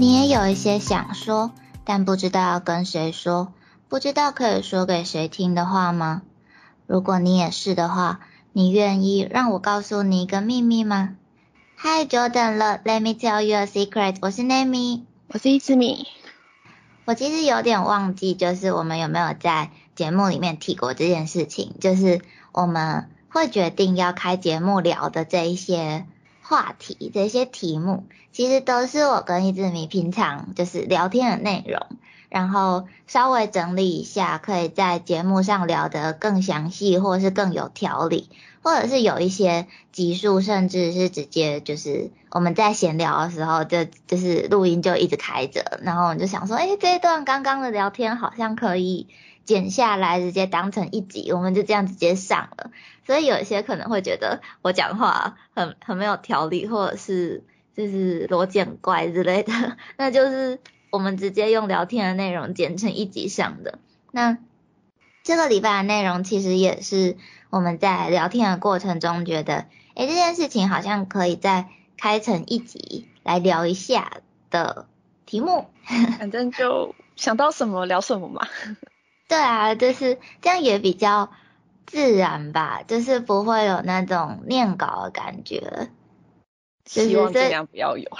你也有一些想说，但不知道要跟谁说，不知道可以说给谁听的话吗？如果你也是的话，你愿意让我告诉你一个秘密吗？Hi Jordan，Let me tell you a secret。我是 Nami，我是一只米。我其实有点忘记，就是我们有没有在节目里面提过这件事情，就是我们会决定要开节目聊的这一些。话题这些题目其实都是我跟一志米平常就是聊天的内容，然后稍微整理一下，可以在节目上聊得更详细，或是更有条理，或者是有一些集数，甚至是直接就是我们在闲聊的时候，就就是录音就一直开着，然后我就想说，哎，这段刚刚的聊天好像可以。剪下来直接当成一集，我们就这样直接上了。所以有一些可能会觉得我讲话很很没有条理，或者是就是逻辑很怪之类的，那就是我们直接用聊天的内容剪成一集上的。那这个礼拜的内容其实也是我们在聊天的过程中觉得，诶这件事情好像可以再开成一集来聊一下的题目。反正就想到什么聊什么嘛。对啊，就是这样也比较自然吧，就是不会有那种念稿的感觉。希望尽量不要有。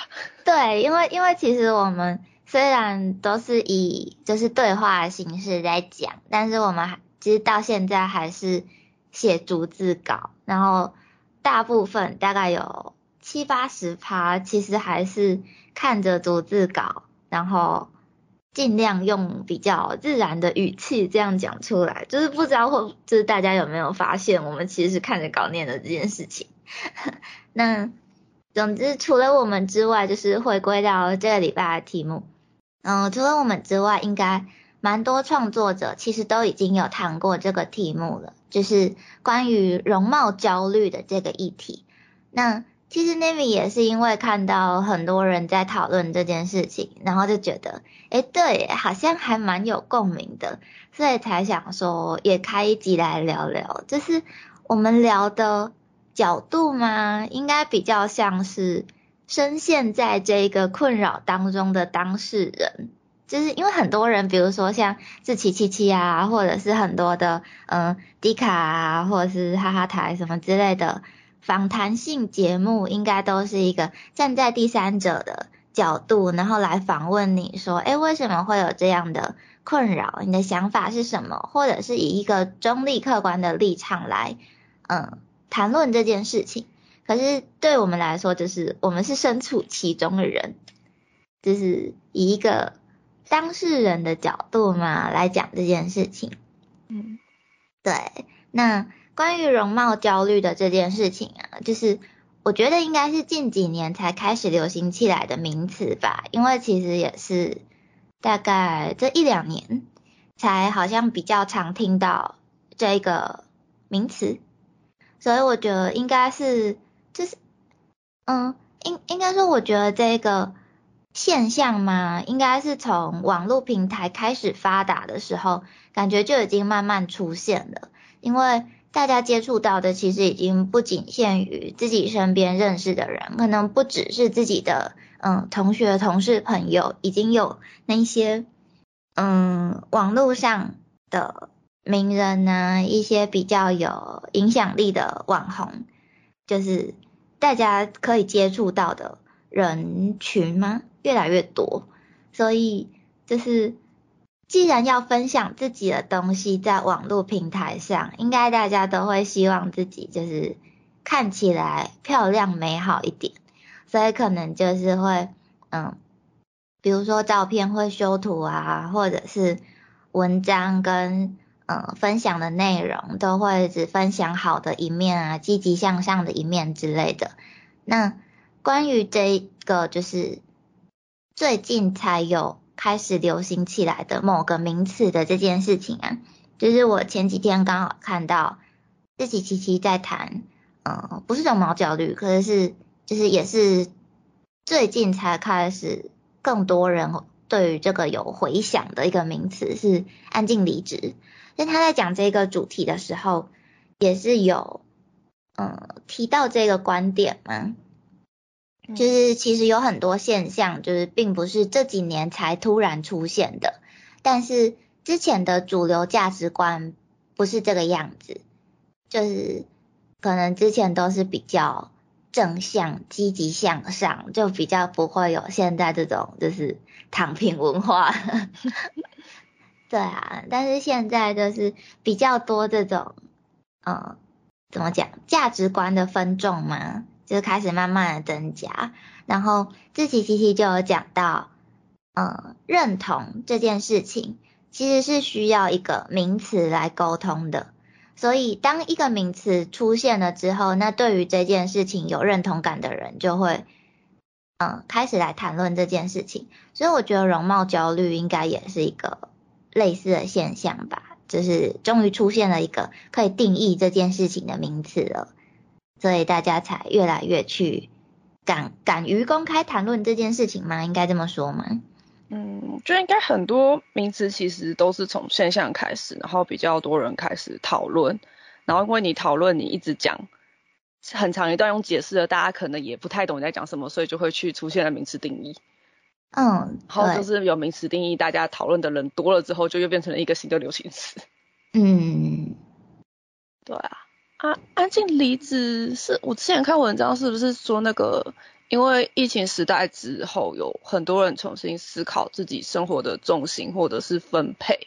对，因为因为其实我们虽然都是以就是对话的形式在讲，但是我们还其实到现在还是写逐字稿，然后大部分大概有七八十趴，其实还是看着逐字稿，然后。尽量用比较自然的语气这样讲出来，就是不知道会就是大家有没有发现，我们其实是看着稿念的这件事情。那总之除了我们之外，就是回归到这个礼拜的题目。嗯，除了我们之外，应该蛮多创作者其实都已经有谈过这个题目了，就是关于容貌焦虑的这个议题。那其实 Namy 也是因为看到很多人在讨论这件事情，然后就觉得，哎，对，好像还蛮有共鸣的，所以才想说也开一集来聊聊。就是我们聊的角度吗？应该比较像是深陷在这个困扰当中的当事人，就是因为很多人，比如说像自奇七七啊，或者是很多的嗯迪卡啊，或者是哈哈台什么之类的。访谈性节目应该都是一个站在第三者的角度，然后来访问你说，哎，为什么会有这样的困扰？你的想法是什么？或者是以一个中立客观的立场来，嗯，谈论这件事情。可是对我们来说，就是我们是身处其中的人，就是以一个当事人的角度嘛来讲这件事情。嗯，对，那。关于容貌焦虑的这件事情啊，就是我觉得应该是近几年才开始流行起来的名词吧，因为其实也是大概这一两年才好像比较常听到这个名词，所以我觉得应该是就是嗯，应应该说我觉得这个现象嘛，应该是从网络平台开始发达的时候，感觉就已经慢慢出现了，因为。大家接触到的其实已经不仅限于自己身边认识的人，可能不只是自己的嗯同学、同事、朋友，已经有那些嗯网络上的名人呢，一些比较有影响力的网红，就是大家可以接触到的人群吗？越来越多，所以就是。既然要分享自己的东西在网络平台上，应该大家都会希望自己就是看起来漂亮美好一点，所以可能就是会，嗯，比如说照片会修图啊，或者是文章跟嗯分享的内容都会只分享好的一面啊，积极向上的一面之类的。那关于这个就是最近才有。开始流行起来的某个名词的这件事情啊，就是我前几天刚好看到自己琪琪在谈，嗯，不是容貌焦虑，可是是就是也是最近才开始更多人对于这个有回响的一个名词是安静离职。那他在讲这个主题的时候，也是有嗯提到这个观点吗，就是其实有很多现象，就是并不是这几年才突然出现的，但是之前的主流价值观不是这个样子，就是可能之前都是比较正向、积极向上，就比较不会有现在这种就是躺平文化。对啊，但是现在就是比较多这种，嗯，怎么讲，价值观的分众嘛，就开始慢慢的增加。然后自己其实就有讲到，嗯，认同这件事情其实是需要一个名词来沟通的。所以当一个名词出现了之后，那对于这件事情有认同感的人就会，嗯，开始来谈论这件事情。所以我觉得容貌焦虑应该也是一个。类似的现象吧，就是终于出现了一个可以定义这件事情的名词了，所以大家才越来越去敢敢于公开谈论这件事情吗？应该这么说吗？嗯，就应该很多名词其实都是从现象开始，然后比较多人开始讨论，然后因为你讨论，你一直讲很长一段用解释的，大家可能也不太懂你在讲什么，所以就会去出现了名词定义。嗯，然后就是有名词定义，大家讨论的人多了之后，就又变成了一个新的流行词。嗯，对啊，啊，安静离职是我之前看文章，是不是说那个因为疫情时代之后，有很多人重新思考自己生活的重心或者是分配，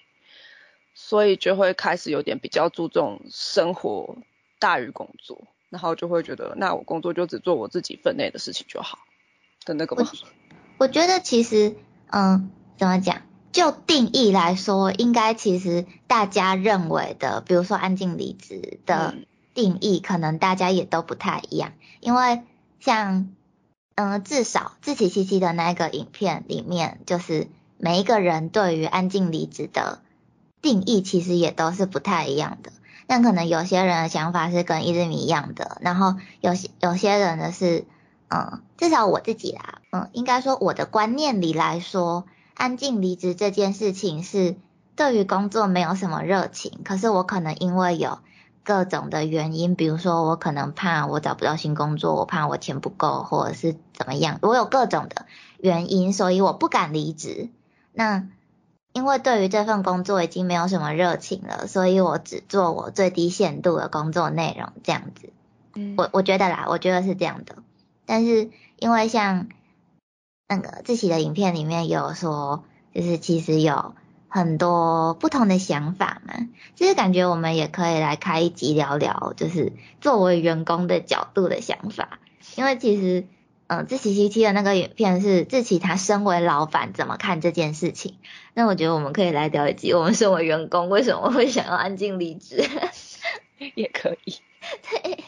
所以就会开始有点比较注重生活大于工作，然后就会觉得，那我工作就只做我自己分内的事情就好的那个吧。我觉得其实，嗯，怎么讲？就定义来说，应该其实大家认为的，比如说安静离职的定义，可能大家也都不太一样。因为像，嗯，至少自欺欺欺的那个影片里面，就是每一个人对于安静离职的定义，其实也都是不太一样的。但可能有些人的想法是跟伊之米一样的，然后有些有些人的是。嗯，至少我自己啦，嗯，应该说我的观念里来说，安静离职这件事情是对于工作没有什么热情，可是我可能因为有各种的原因，比如说我可能怕我找不到新工作，我怕我钱不够，或者是怎么样，我有各种的原因，所以我不敢离职。那因为对于这份工作已经没有什么热情了，所以我只做我最低限度的工作内容，这样子。嗯，我我觉得啦，我觉得是这样的。但是因为像那个自己的影片里面有说，就是其实有很多不同的想法嘛，就是感觉我们也可以来开一集聊聊，就是作为员工的角度的想法。因为其实，嗯，自己 C T 的那个影片是自奇他身为老板怎么看这件事情。那我觉得我们可以来聊一集，我们身为员工为什么会想要安静离职，也可以。对。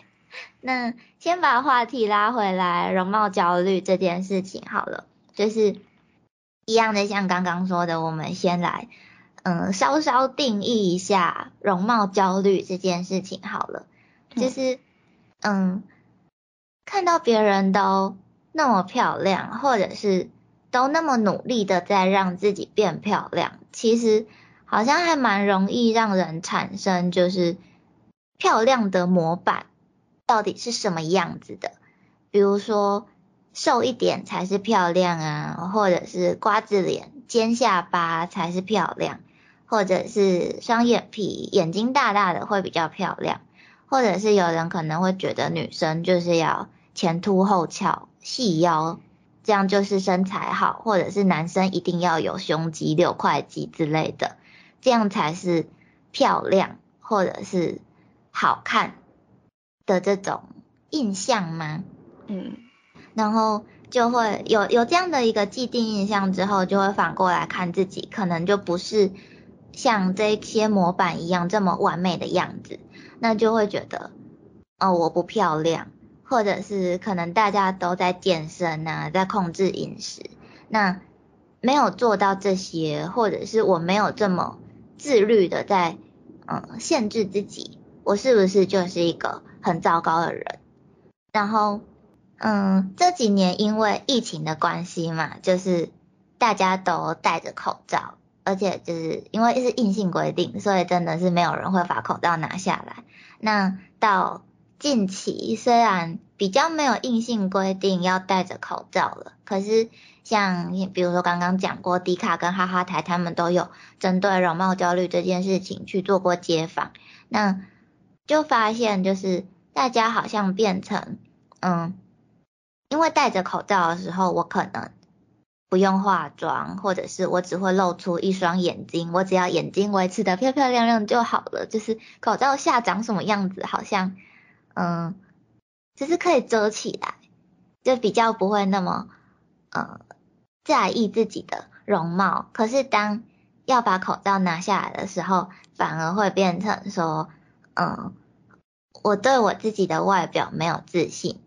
那先把话题拉回来，容貌焦虑这件事情好了，就是一样的，像刚刚说的，我们先来，嗯，稍稍定义一下容貌焦虑这件事情好了，就是，嗯，看到别人都那么漂亮，或者是都那么努力的在让自己变漂亮，其实好像还蛮容易让人产生就是漂亮的模板。到底是什么样子的？比如说瘦一点才是漂亮啊，或者是瓜子脸、尖下巴才是漂亮，或者是双眼皮、眼睛大大的会比较漂亮，或者是有人可能会觉得女生就是要前凸后翘、细腰，这样就是身材好，或者是男生一定要有胸肌、六块肌之类的，这样才是漂亮或者是好看。的这种印象吗？嗯，然后就会有有这样的一个既定印象之后，就会反过来看自己，可能就不是像这些模板一样这么完美的样子，那就会觉得哦我不漂亮，或者是可能大家都在健身啊，在控制饮食，那没有做到这些，或者是我没有这么自律的在嗯限制自己，我是不是就是一个？很糟糕的人，然后，嗯，这几年因为疫情的关系嘛，就是大家都戴着口罩，而且就是因为是硬性规定，所以真的是没有人会把口罩拿下来。那到近期，虽然比较没有硬性规定要戴着口罩了。可是像比如说刚刚讲过，迪卡跟哈哈台他们都有针对容貌焦虑这件事情去做过街访，那就发现就是大家好像变成嗯，因为戴着口罩的时候，我可能不用化妆，或者是我只会露出一双眼睛，我只要眼睛维持的漂漂亮亮就好了。就是口罩下长什么样子，好像嗯。只是可以遮起来，就比较不会那么呃在意自己的容貌。可是当要把口罩拿下来的时候，反而会变成说，嗯，我对我自己的外表没有自信。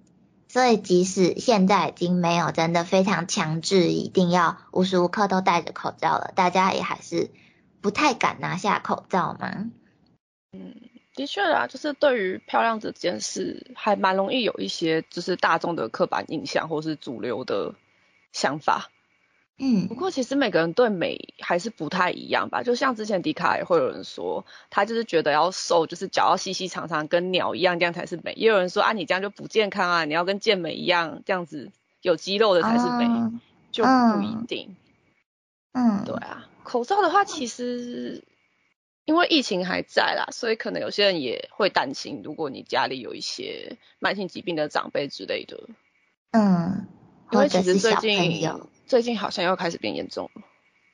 所以即使现在已经没有真的非常强制，一定要无时无刻都戴着口罩了，大家也还是不太敢拿下口罩嘛。嗯。的确啊，就是对于漂亮这件事，还蛮容易有一些就是大众的刻板印象，或是主流的想法。嗯，不过其实每个人对美还是不太一样吧。就像之前迪卡也会有人说，他就是觉得要瘦，就是脚要细细长长，跟鸟一样，这样才是美。也有人说啊，你这样就不健康啊，你要跟健美一样，这样子有肌肉的才是美，就不一定。嗯，对啊，口罩的话其实。因为疫情还在啦，所以可能有些人也会担心，如果你家里有一些慢性疾病的长辈之类的，嗯，因为其实最近最近好像又开始变严重了，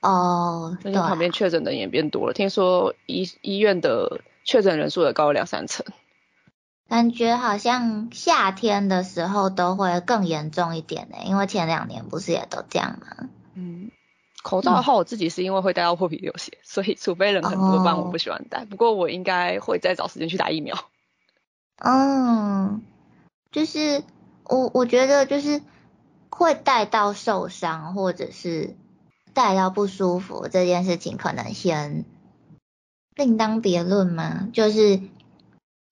哦，最近旁边确诊的也变多了，听说医医院的确诊人数也高了两三成，感觉好像夏天的时候都会更严重一点呢，因为前两年不是也都这样吗？嗯。口罩的话，我自己是因为会戴到破皮流血，所以除非人很多，不然我不喜欢戴。不过我应该会再找时间去打疫苗。嗯，就是我我觉得就是会带到受伤或者是带到不舒服这件事情，可能先另当别论嘛。就是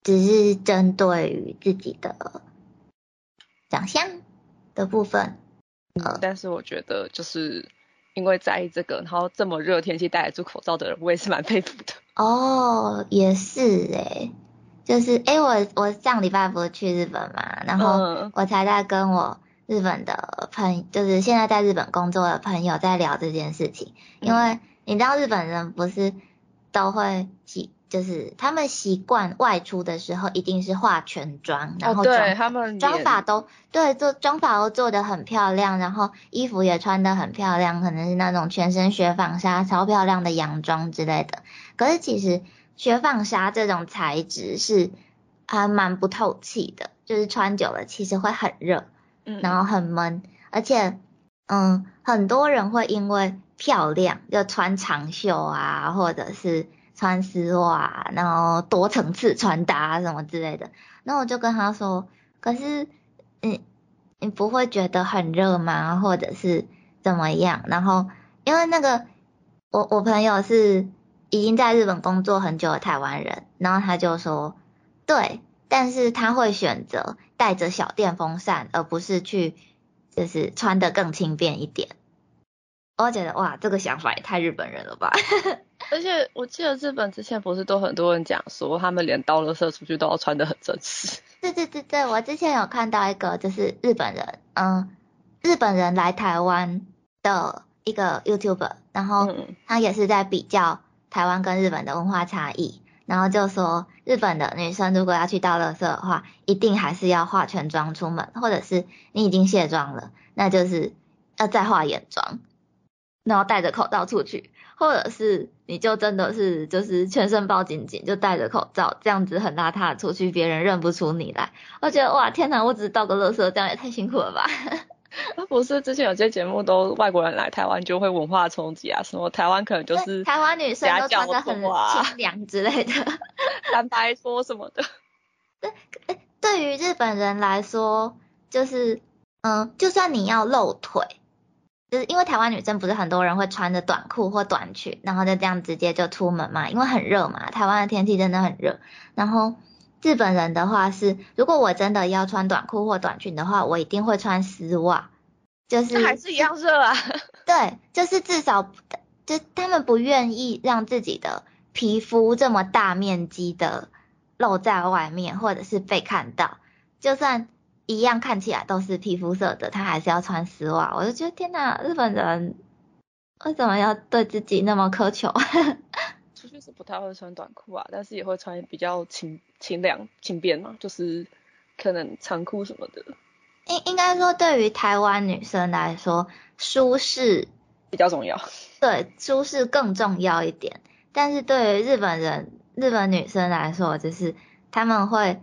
只是针对于自己的长相的部分。嗯，但是我觉得就是。因为在意这个，然后这么热天气戴得住口罩的人，我也是蛮佩服的。哦，也是诶，就是诶，我我上礼拜不是去日本嘛，然后我才在跟我日本的朋，就是现在在日本工作的朋友在聊这件事情，因为你知道日本人不是都会习。就是他们习惯外出的时候一定是化全妆，然后对他们妆法都对做妆法都做的很漂亮，然后衣服也穿的很漂亮，可能是那种全身雪纺纱超漂亮的洋装之类的。可是其实雪纺纱这种材质是还蛮不透气的，就是穿久了其实会很热，嗯，然后很闷，而且嗯很多人会因为漂亮就穿长袖啊，或者是。穿丝袜，然后多层次穿搭什么之类的，那我就跟他说，可是，你你不会觉得很热吗？或者是怎么样？然后，因为那个我我朋友是已经在日本工作很久的台湾人，然后他就说，对，但是他会选择带着小电风扇，而不是去就是穿的更轻便一点。我觉得哇，这个想法也太日本人了吧！而且我记得日本之前不是都很多人讲说，他们连刀了社出去都要穿的很正式。对对对对，我之前有看到一个就是日本人，嗯，日本人来台湾的一个 YouTuber，然后他也是在比较台湾跟日本的文化差异，然后就说日本的女生如果要去到乐色的话，一定还是要化全妆出门，或者是你已经卸妆了，那就是要再化眼妆，然后戴着口罩出去。或者是你就真的是就是全身包紧紧，就戴着口罩，这样子很邋遢出去，别人认不出你来。我觉得哇，天哪，我只是倒个垃圾，这样也太辛苦了吧？不是，之前有些节目都外国人来台湾就会文化冲击啊，什么台湾可能就是台湾女生都穿的很清凉之类的，坦白说什么的。对，对于日本人来说，就是嗯，就算你要露腿。就是因为台湾女生不是很多人会穿着短裤或短裙，然后就这样直接就出门嘛，因为很热嘛，台湾的天气真的很热。然后日本人的话是，如果我真的要穿短裤或短裙的话，我一定会穿丝袜，就是还是一样热啊。对，就是至少就他们不愿意让自己的皮肤这么大面积的露在外面，或者是被看到，就算。一样看起来都是皮肤色的，他还是要穿丝袜。我就觉得天哪，日本人为什么要对自己那么苛求？出去是不太会穿短裤啊，但是也会穿比较轻轻量轻便嘛，就是可能长裤什么的。应应该说，对于台湾女生来说，舒适比较重要。对，舒适更重要一点。但是对于日本人、日本女生来说，就是他们会。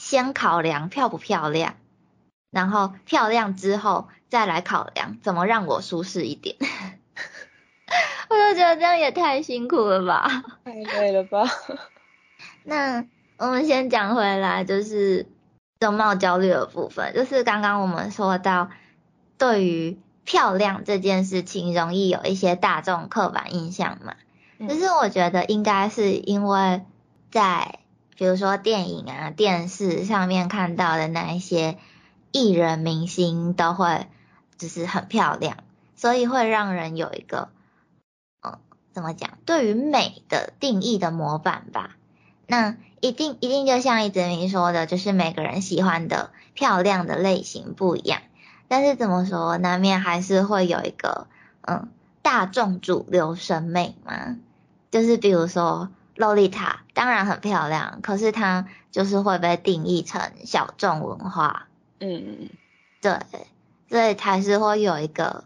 先考量漂不漂亮，然后漂亮之后再来考量怎么让我舒适一点。我就觉得这样也太辛苦了吧，太累了吧。那我们先讲回来，就是容貌焦虑的部分，就是刚刚我们说到，对于漂亮这件事情，容易有一些大众刻板印象嘛。可是我觉得应该是因为在比如说电影啊、电视上面看到的那一些艺人明星都会就是很漂亮，所以会让人有一个嗯怎么讲，对于美的定义的模板吧。那一定一定就像一直明说的，就是每个人喜欢的漂亮的类型不一样，但是怎么说，难免还是会有一个嗯大众主流审美嘛，就是比如说。洛丽塔当然很漂亮，可是它就是会被定义成小众文化。嗯，对，所以才是会有一个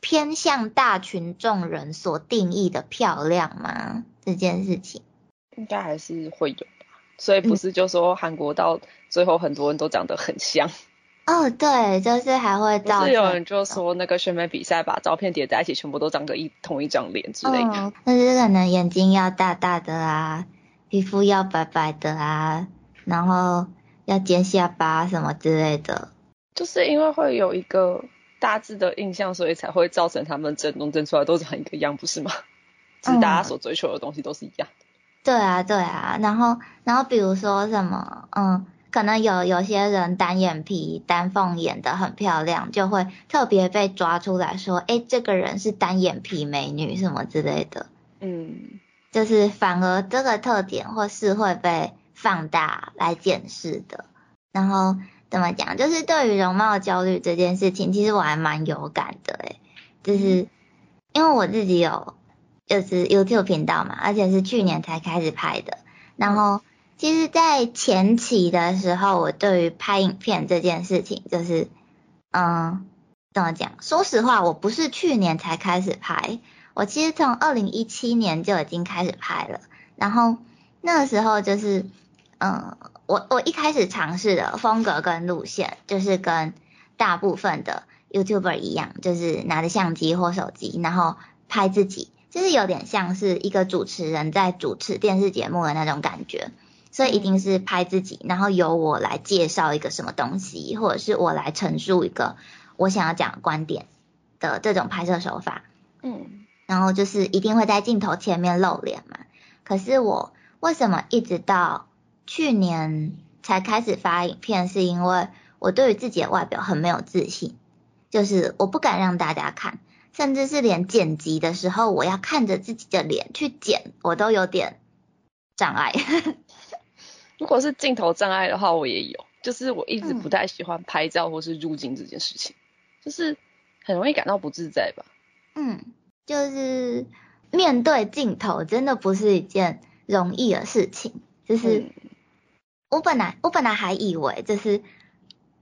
偏向大群众人所定义的漂亮吗？这件事情应该还是会有吧。所以不是就说韩国到最后很多人都长得很像。哦，对，就是还会造。是有人就说那个选美比赛把照片叠在一起，全部都长得一同一张脸之类的。但是可能眼睛要大大的啊，皮肤要白白的啊，然后要尖下巴什么之类的。就是因为会有一个大致的印象，所以才会造成他们整容整出来都长一个样，不是吗？其实大家所追求的东西都是一样的。对啊，对啊，然后然后比如说什么，嗯。可能有有些人单眼皮、单凤眼的很漂亮，就会特别被抓出来说，哎，这个人是单眼皮美女什么之类的。嗯，就是反而这个特点或是会被放大来检视的。然后怎么讲？就是对于容貌焦虑这件事情，其实我还蛮有感的，诶就是因为我自己有就是 YouTube 频道嘛，而且是去年才开始拍的，然后。其实，在前期的时候，我对于拍影片这件事情，就是，嗯，怎么讲？说实话，我不是去年才开始拍，我其实从二零一七年就已经开始拍了。然后那个时候，就是，嗯，我我一开始尝试的风格跟路线，就是跟大部分的 YouTuber 一样，就是拿着相机或手机，然后拍自己，就是有点像是一个主持人在主持电视节目的那种感觉。所以一定是拍自己，然后由我来介绍一个什么东西，或者是我来陈述一个我想要讲的观点的这种拍摄手法。嗯，然后就是一定会在镜头前面露脸嘛。可是我为什么一直到去年才开始发影片？是因为我对于自己的外表很没有自信，就是我不敢让大家看，甚至是连剪辑的时候，我要看着自己的脸去剪，我都有点障碍。如果是镜头障碍的话，我也有，就是我一直不太喜欢拍照或是入镜这件事情，就是很容易感到不自在吧。嗯，就是面对镜头真的不是一件容易的事情，就是我本来我本来还以为，就是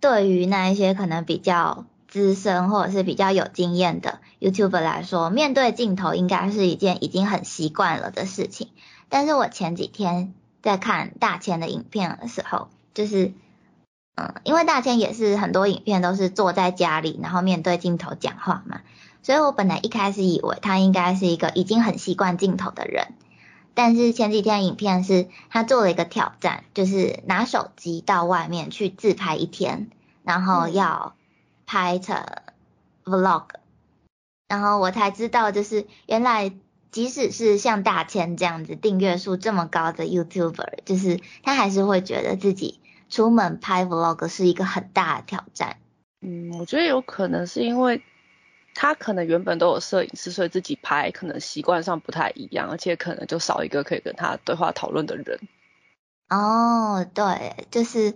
对于那一些可能比较资深或者是比较有经验的 YouTuber 来说，面对镜头应该是一件已经很习惯了的事情，但是我前几天。在看大千的影片的时候，就是，嗯，因为大千也是很多影片都是坐在家里，然后面对镜头讲话嘛，所以我本来一开始以为他应该是一个已经很习惯镜头的人，但是前几天影片是他做了一个挑战，就是拿手机到外面去自拍一天，然后要拍成 vlog，然后我才知道就是原来。即使是像大千这样子订阅数这么高的 YouTuber，就是他还是会觉得自己出门拍 Vlog 是一个很大的挑战。嗯，我觉得有可能是因为他可能原本都有摄影师，所以自己拍可能习惯上不太一样，而且可能就少一个可以跟他对话讨论的人。哦，对，就是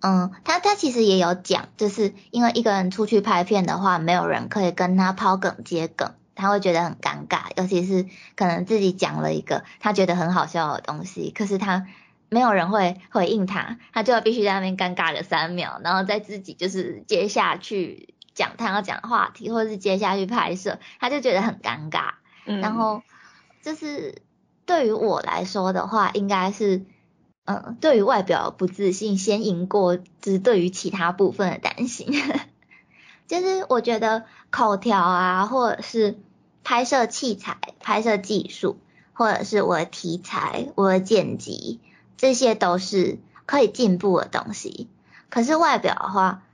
嗯，他他其实也有讲，就是因为一个人出去拍片的话，没有人可以跟他抛梗接梗，他会觉得很尴尬，尤其是可能自己讲了一个他觉得很好笑的东西，可是他没有人会回应他，他就要必须在那边尴尬个三秒，然后再自己就是接下去讲他要讲话题，或者是接下去拍摄，他就觉得很尴尬。嗯，然后就是对于我来说的话，应该是。嗯，对于外表不自信，先赢过就是对于其他部分的担心。就是我觉得口条啊，或者是拍摄器材、拍摄技术，或者是我的题材、我的剪辑，这些都是可以进步的东西。可是外表的话，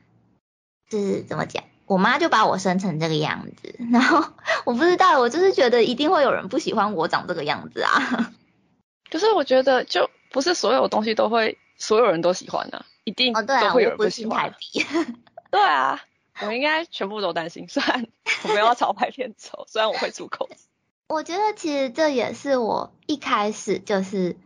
就是怎么讲？我妈就把我生成这个样子，然后我不知道，我就是觉得一定会有人不喜欢我长这个样子啊。可是我觉得就。不是所有东西都会所有人都喜欢的，一定都会有人不喜欢。对啊，我应该全部都担心，虽然我没有朝拍片走，虽然我会出口。我觉得其实这也是我一开始就是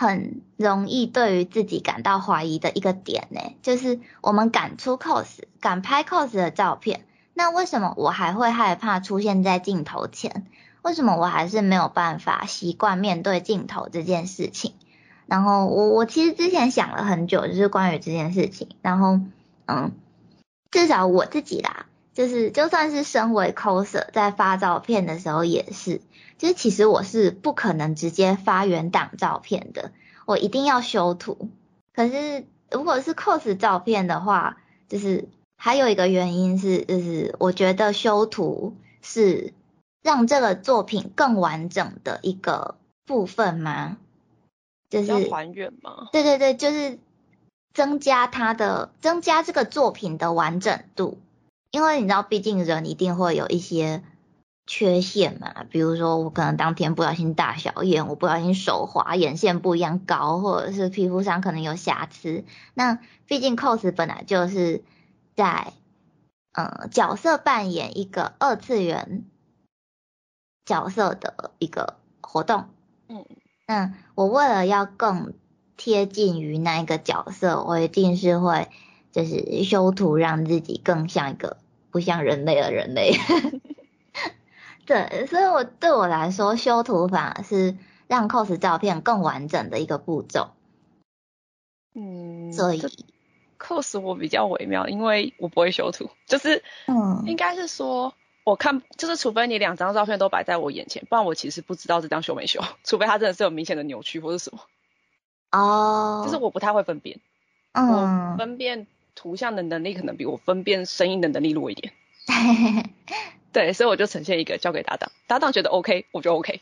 很容易对于自己感到怀疑的一个点呢，就是我们敢出 cos，敢拍 cos 的照片，那为什么我还会害怕出现在镜头前？为什么我还是没有办法习惯面对镜头这件事情？然后我我其实之前想了很久，就是关于这件事情。然后嗯，至少我自己啦，就是就算是身为 coser，在发照片的时候也是，就是其实我是不可能直接发原档照片的，我一定要修图。可是如果是 cos 照片的话，就是还有一个原因是，就是我觉得修图是让这个作品更完整的一个部分吗？就是还原吗？对对对，就是增加它的增加这个作品的完整度，因为你知道，毕竟人一定会有一些缺陷嘛，比如说我可能当天不小心大小眼，我不小心手滑，眼线不一样高，或者是皮肤上可能有瑕疵。那毕竟 cos 本来就是在嗯角色扮演一个二次元角色的一个活动，嗯。那我为了要更贴近于那一个角色，我一定是会就是修图，让自己更像一个不像人类的人类。对，所以我对我来说，修图反而是让 cos 照片更完整的一个步骤。嗯，所以 cos 我比较微妙，因为我不会修图，就是嗯，应该是说。我看就是，除非你两张照片都摆在我眼前，不然我其实不知道这张修没修。除非它真的是有明显的扭曲或者什么。哦。就是我不太会分辨。嗯。我分辨图像的能力可能比我分辨声音的能力弱一点。对，所以我就呈现一个交给搭档，搭档觉得 OK，我就 OK。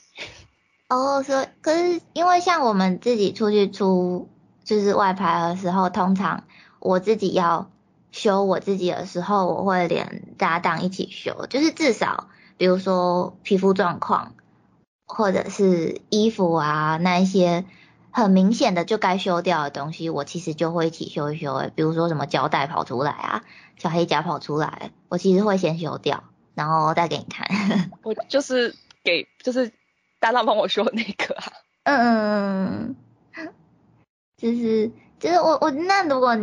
哦，所以可是因为像我们自己出去出就是外拍的时候，通常我自己要。修我自己的时候，我会连搭档一起修，就是至少比如说皮肤状况，或者是衣服啊那一些很明显的就该修掉的东西，我其实就会一起修一修。诶，比如说什么胶带跑出来啊，小黑夹跑出来，我其实会先修掉，然后再给你看。我就是给就是搭档帮我修那个啊。嗯，就是就是我我那如果。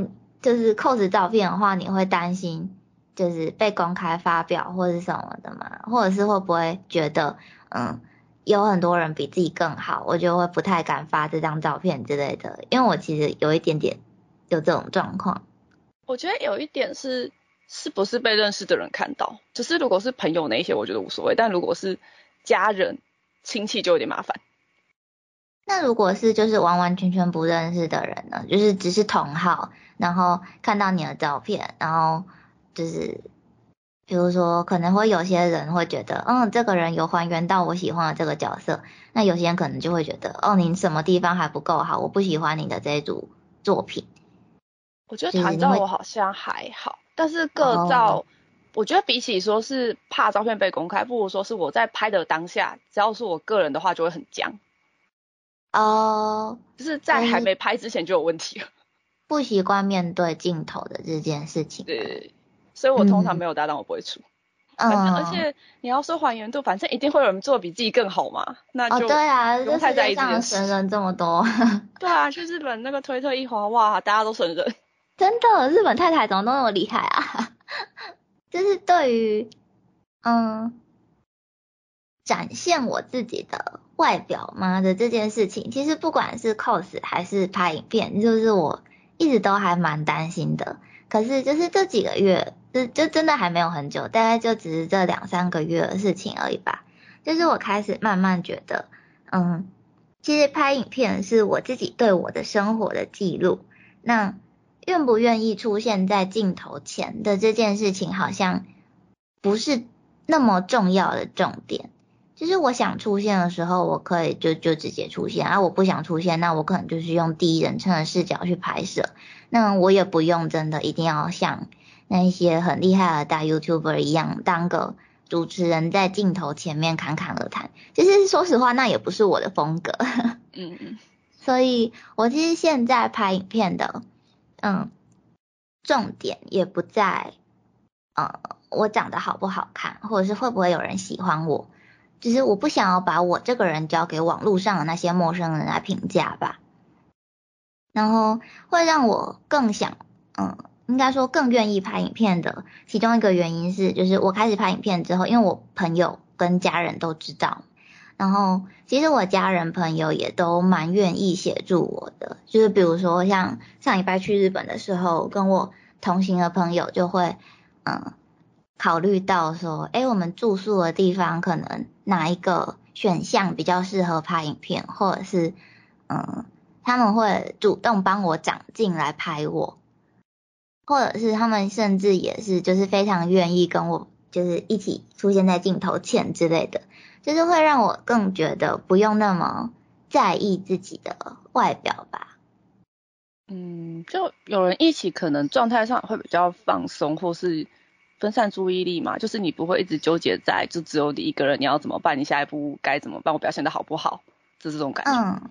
就是 cos 照片的话，你会担心就是被公开发表或是什么的吗？或者是会不会觉得嗯有很多人比自己更好，我就会不太敢发这张照片之类的？因为我其实有一点点有这种状况。我觉得有一点是是不是被认识的人看到，只是如果是朋友那一些，我觉得无所谓，但如果是家人亲戚就有点麻烦。那如果是就是完完全全不认识的人呢？就是只是同号。然后看到你的照片，然后就是，比如说可能会有些人会觉得，嗯，这个人有还原到我喜欢的这个角色。那有些人可能就会觉得，哦，你什么地方还不够好，我不喜欢你的这一组作品。我觉得团照我好像还好，但是个照，我觉得比起说是怕照片被公开，不如说是我在拍的当下，只要是我个人的话就会很僵。哦，就是在还没拍之前就有问题了。不习惯面对镜头的这件事情，对，所以我通常没有搭档，我不会出。嗯，而且你要说还原度，反正一定会有人做比自己更好嘛，那就对啊，不用太在意这件事。神人这么多，对啊，去日本那个推特一滑，哇，大家都神人。真的，日本太太怎么都那么厉害啊？就是对于嗯展现我自己的外表嘛的这件事情，其实不管是 cos 还是拍影片，就是我一直都还蛮担心的。可是就是这几个月，就就真的还没有很久，大概就只是这两三个月的事情而已吧。就是我开始慢慢觉得，嗯，其实拍影片是我自己对我的生活的记录。那愿不愿意出现在镜头前的这件事情，好像不是那么重要的重点。就是我想出现的时候，我可以就就直接出现；啊，我不想出现，那我可能就是用第一人称的视角去拍摄。那我也不用真的一定要像那一些很厉害的大 YouTuber 一样，当个主持人在镜头前面侃侃而谈。其实说实话，那也不是我的风格。嗯嗯。所以我其实现在拍影片的，嗯，重点也不在，呃，我长得好不好看，或者是会不会有人喜欢我。只是我不想要把我这个人交给网络上的那些陌生人来评价吧，然后会让我更想，嗯，应该说更愿意拍影片的其中一个原因是，就是我开始拍影片之后，因为我朋友跟家人都知道，然后其实我家人朋友也都蛮愿意协助我的，就是比如说像上礼拜去日本的时候，跟我同行的朋友就会，嗯。考虑到说，哎，我们住宿的地方可能哪一个选项比较适合拍影片，或者是，嗯，他们会主动帮我长进来拍我，或者是他们甚至也是就是非常愿意跟我就是一起出现在镜头前之类的，就是会让我更觉得不用那么在意自己的外表吧。嗯，就有人一起，可能状态上会比较放松，或是。分散注意力嘛，就是你不会一直纠结在就只有你一个人，你要怎么办？你下一步该怎么办？我表现的好不好？就这种感觉。嗯，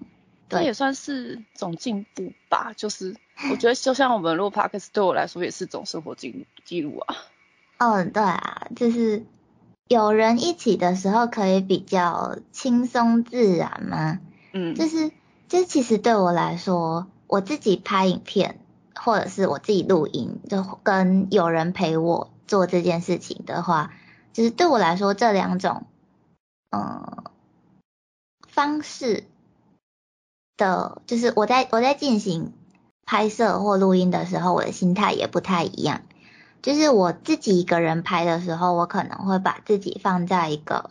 这也算是种进步吧。就是我觉得，就像我们录 podcast，对我来说也是种生活记录记录啊。嗯，对啊，就是有人一起的时候，可以比较轻松自然嘛。嗯，就是，这其实对我来说，我自己拍影片或者是我自己录音，就跟有人陪我。做这件事情的话，就是对我来说，这两种嗯方式的，就是我在我在进行拍摄或录音的时候，我的心态也不太一样。就是我自己一个人拍的时候，我可能会把自己放在一个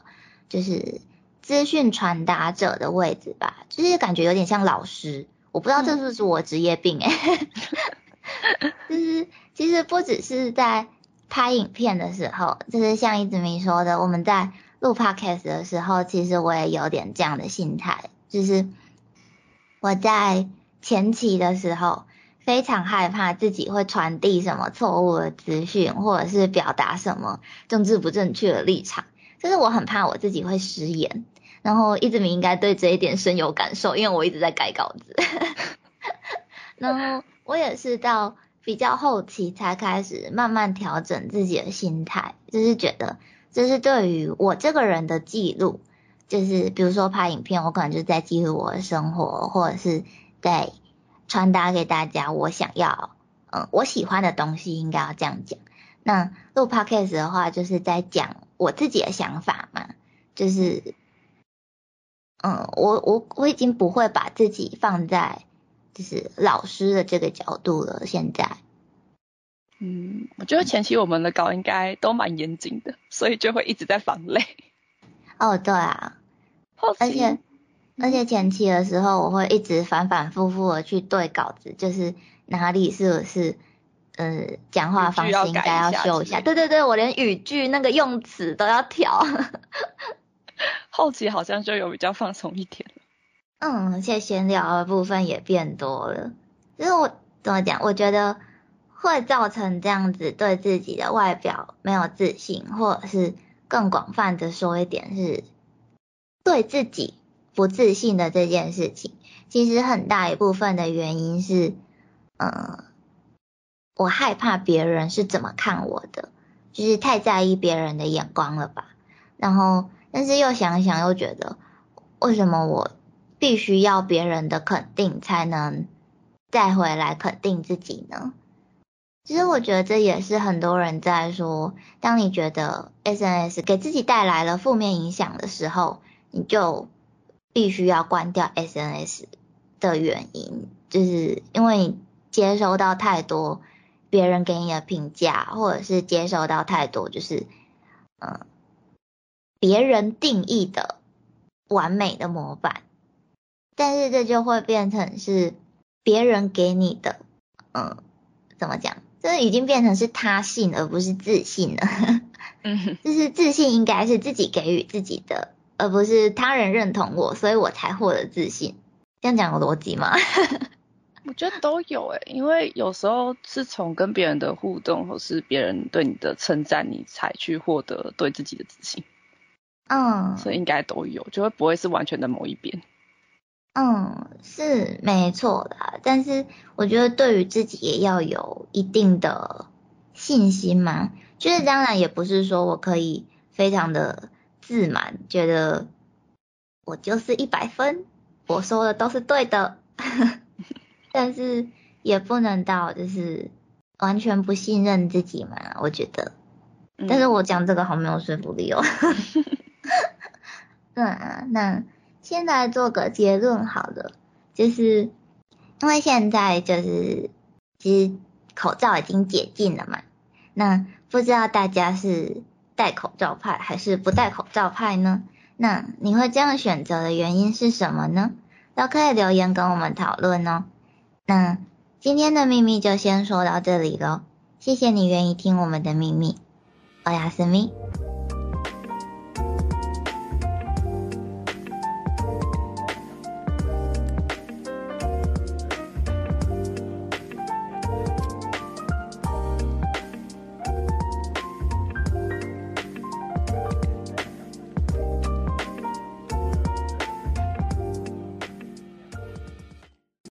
就是资讯传达者的位置吧，就是感觉有点像老师。我不知道这是不是我职业病哎，就是其实不只是在。拍影片的时候，就是像一直明说的，我们在录 podcast 的时候，其实我也有点这样的心态，就是我在前期的时候，非常害怕自己会传递什么错误的资讯，或者是表达什么政治不正确的立场，就是我很怕我自己会失言，然后一直明应该对这一点深有感受，因为我一直在改稿子，然后我也是到。比较后期才开始慢慢调整自己的心态，就是觉得这是对于我这个人的记录，就是比如说拍影片，我可能就在记录我的生活，或者是在传达给大家我想要，嗯，我喜欢的东西，应该要这样讲。那录 podcast 的话，就是在讲我自己的想法嘛，就是，嗯，我我我已经不会把自己放在。就是老师的这个角度了。现在，嗯，我觉得前期我们的稿应该都蛮严谨的，所以就会一直在防累。哦，对啊，而且而且前期的时候，我会一直反反复复的去对稿子，就是哪里是不是呃讲话方式应该要修一下。对对对，我连语句那个用词都要调。后期好像就有比较放松一点。嗯，而且闲聊的部分也变多了。就是我怎么讲？我觉得会造成这样子对自己的外表没有自信，或者是更广泛的说一点，是对自己不自信的这件事情。其实很大一部分的原因是，嗯，我害怕别人是怎么看我的，就是太在意别人的眼光了吧。然后，但是又想想，又觉得为什么我？必须要别人的肯定才能再回来肯定自己呢，其实我觉得这也是很多人在说，当你觉得 SNS 给自己带来了负面影响的时候，你就必须要关掉 SNS 的原因，就是因为你接收到太多别人给你的评价，或者是接收到太多就是嗯别人定义的完美的模板，但是这就会变成是别人给你的，嗯，怎么讲？这已经变成是他信而不是自信了。嗯，就是自信应该是自己给予自己的，而不是他人认同我，所以我才获得自信。这样讲有逻辑吗？我觉得都有诶，因为有时候是从跟别人的互动，或是别人对你的称赞，你才去获得对自己的自信。嗯，所以应该都有，就会不会是完全的某一边。嗯，是没错的，但是我觉得对于自己也要有一定的信心嘛。就是当然也不是说我可以非常的自满，觉得我就是一百分，我说的都是对的，但是也不能到就是完全不信任自己嘛。我觉得，但是我讲这个好没有说服力哦。嗯啊，那。现在做个结论好了，就是因为现在就是其实口罩已经解禁了嘛，那不知道大家是戴口罩派还是不戴口罩派呢？那你会这样选择的原因是什么呢？都可以留言跟我们讨论哦。那今天的秘密就先说到这里喽，谢谢你愿意听我们的秘密，我是咪。